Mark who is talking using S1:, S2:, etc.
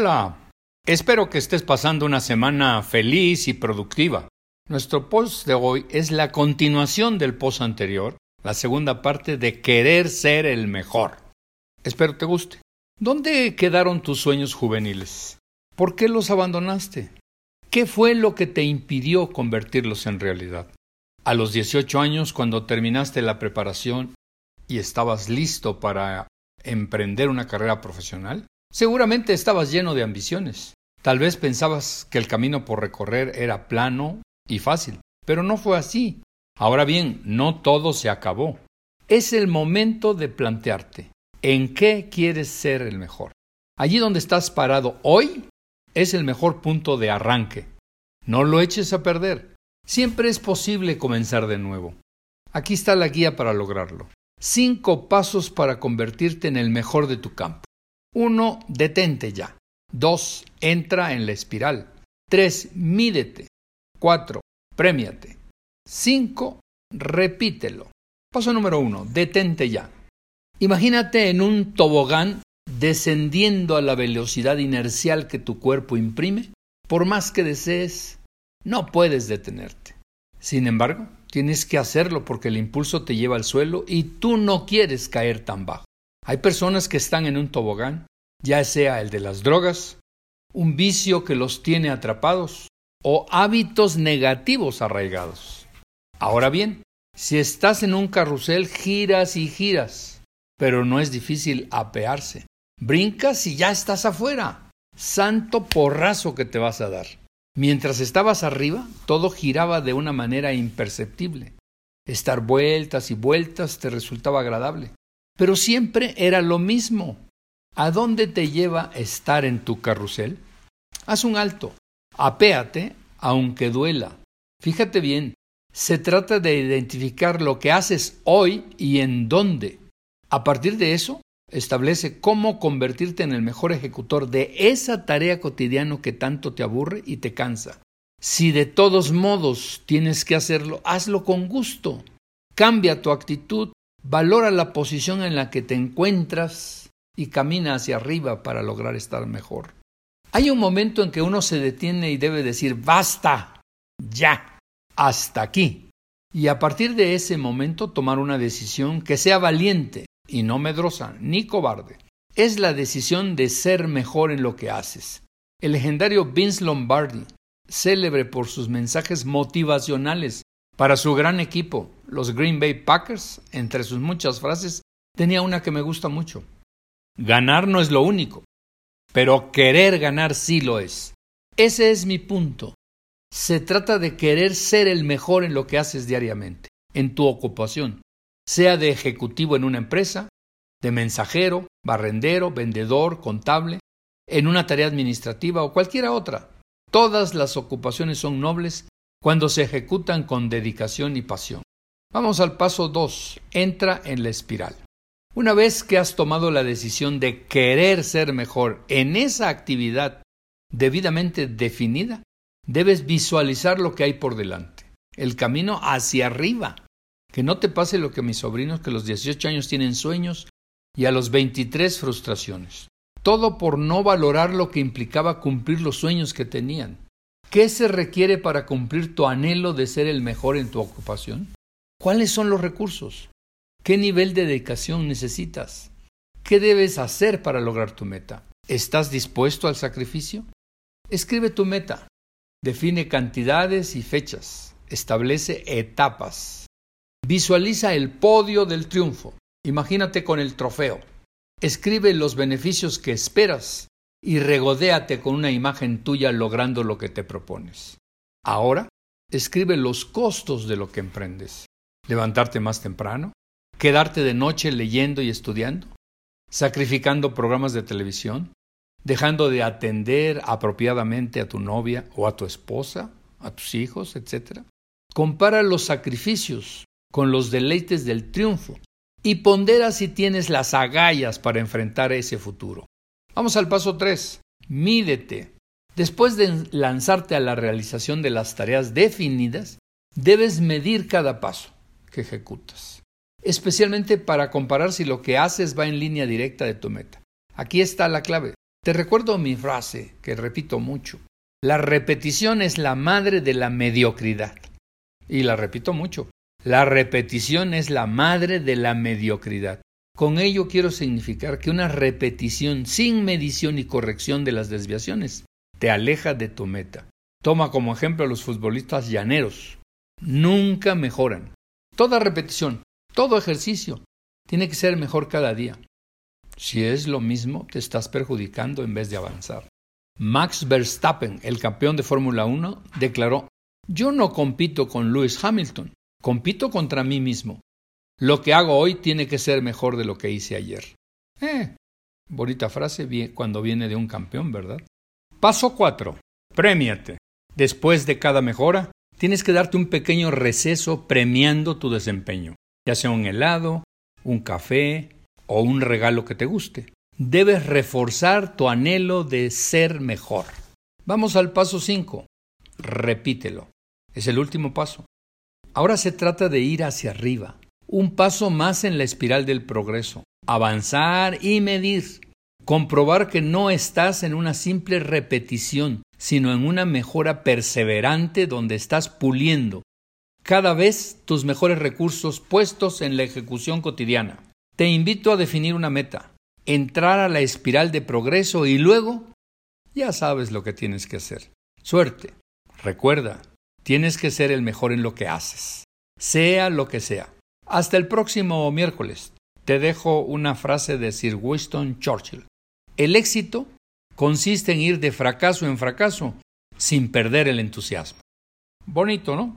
S1: Hola, espero que estés pasando una semana feliz y productiva. Nuestro post de hoy es la continuación del post anterior, la segunda parte de querer ser el mejor. Espero te guste. ¿Dónde quedaron tus sueños juveniles? ¿Por qué los abandonaste? ¿Qué fue lo que te impidió convertirlos en realidad? A los 18 años, cuando terminaste la preparación y estabas listo para emprender una carrera profesional, seguramente estabas lleno de ambiciones. Tal vez pensabas que el camino por recorrer era plano y fácil, pero no fue así. Ahora bien, no todo se acabó. Es el momento de plantearte en qué quieres ser el mejor. Allí donde estás parado hoy es el mejor punto de arranque. No lo eches a perder. Siempre es posible comenzar de nuevo. Aquí está la guía para lograrlo. Cinco pasos para convertirte en el mejor de tu campo. 1. Detente ya. 2. Entra en la espiral. 3. Mídete. 4. Premiate. 5. Repítelo. Paso número 1. Detente ya. Imagínate en un tobogán descendiendo a la velocidad inercial que tu cuerpo imprime. Por más que desees, no puedes detenerte. Sin embargo, tienes que hacerlo porque el impulso te lleva al suelo y tú no quieres caer tan bajo. Hay personas que están en un tobogán, ya sea el de las drogas, un vicio que los tiene atrapados o hábitos negativos arraigados. Ahora bien, si estás en un carrusel, giras y giras, pero no es difícil apearse. Brincas y ya estás afuera. Santo porrazo que te vas a dar. Mientras estabas arriba, todo giraba de una manera imperceptible. Estar vueltas y vueltas te resultaba agradable. Pero siempre era lo mismo. ¿A dónde te lleva estar en tu carrusel? Haz un alto. Apéate, aunque duela. Fíjate bien, se trata de identificar lo que haces hoy y en dónde. A partir de eso, establece cómo convertirte en el mejor ejecutor de esa tarea cotidiana que tanto te aburre y te cansa. Si de todos modos tienes que hacerlo, hazlo con gusto. Cambia tu actitud, valora la posición en la que te encuentras y camina hacia arriba para lograr estar mejor. Hay un momento en que uno se detiene y debe decir basta, ya, hasta aquí. Y a partir de ese momento tomar una decisión que sea valiente, y no medrosa ni cobarde. Es la decisión de ser mejor en lo que haces. El legendario Vince Lombardi, célebre por sus mensajes motivacionales para su gran equipo, los Green Bay Packers, entre sus muchas frases, tenía una que me gusta mucho. Ganar no es lo único, pero querer ganar sí lo es. Ese es mi punto. Se trata de querer ser el mejor en lo que haces diariamente, en tu ocupación, sea de ejecutivo en una empresa, de mensajero, barrendero, vendedor, contable, en una tarea administrativa o cualquiera otra. Todas las ocupaciones son nobles cuando se ejecutan con dedicación y pasión. Vamos al paso 2. Entra en la espiral. Una vez que has tomado la decisión de querer ser mejor en esa actividad debidamente definida, debes visualizar lo que hay por delante, el camino hacia arriba, que no te pase lo que mis sobrinos que a los 18 años tienen sueños y a los 23 frustraciones. Todo por no valorar lo que implicaba cumplir los sueños que tenían. ¿Qué se requiere para cumplir tu anhelo de ser el mejor en tu ocupación? ¿Cuáles son los recursos? ¿Qué nivel de dedicación necesitas? ¿Qué debes hacer para lograr tu meta? ¿Estás dispuesto al sacrificio? Escribe tu meta. Define cantidades y fechas. Establece etapas. Visualiza el podio del triunfo. Imagínate con el trofeo. Escribe los beneficios que esperas y regodéate con una imagen tuya logrando lo que te propones. Ahora, escribe los costos de lo que emprendes. Levantarte más temprano, quedarte de noche leyendo y estudiando, sacrificando programas de televisión, dejando de atender apropiadamente a tu novia o a tu esposa, a tus hijos, etc. Compara los sacrificios con los deleites del triunfo y pondera si tienes las agallas para enfrentar ese futuro. Vamos al paso 3. Mídete. Después de lanzarte a la realización de las tareas definidas, debes medir cada paso que ejecutas, especialmente para comparar si lo que haces va en línea directa de tu meta. Aquí está la clave. Te recuerdo mi frase, que repito mucho. La repetición es la madre de la mediocridad. Y la repito mucho. La repetición es la madre de la mediocridad. Con ello quiero significar que una repetición sin medición y corrección de las desviaciones te aleja de tu meta. Toma como ejemplo a los futbolistas llaneros. Nunca mejoran. Toda repetición, todo ejercicio, tiene que ser mejor cada día. Si es lo mismo, te estás perjudicando en vez de avanzar. Max Verstappen, el campeón de Fórmula 1, declaró, yo no compito con Lewis Hamilton, compito contra mí mismo. Lo que hago hoy tiene que ser mejor de lo que hice ayer. Eh, bonita frase cuando viene de un campeón, ¿verdad? Paso 4. Premiate. Después de cada mejora, tienes que darte un pequeño receso premiando tu desempeño, ya sea un helado, un café o un regalo que te guste. Debes reforzar tu anhelo de ser mejor. Vamos al paso 5. Repítelo. Es el último paso. Ahora se trata de ir hacia arriba, un paso más en la espiral del progreso, avanzar y medir, comprobar que no estás en una simple repetición, sino en una mejora perseverante donde estás puliendo cada vez tus mejores recursos puestos en la ejecución cotidiana. Te invito a definir una meta, entrar a la espiral de progreso y luego ya sabes lo que tienes que hacer. Suerte. Recuerda, tienes que ser el mejor en lo que haces, sea lo que sea. Hasta el próximo miércoles te dejo una frase de Sir Winston Churchill. El éxito consiste en ir de fracaso en fracaso sin perder el entusiasmo. Bonito, ¿no?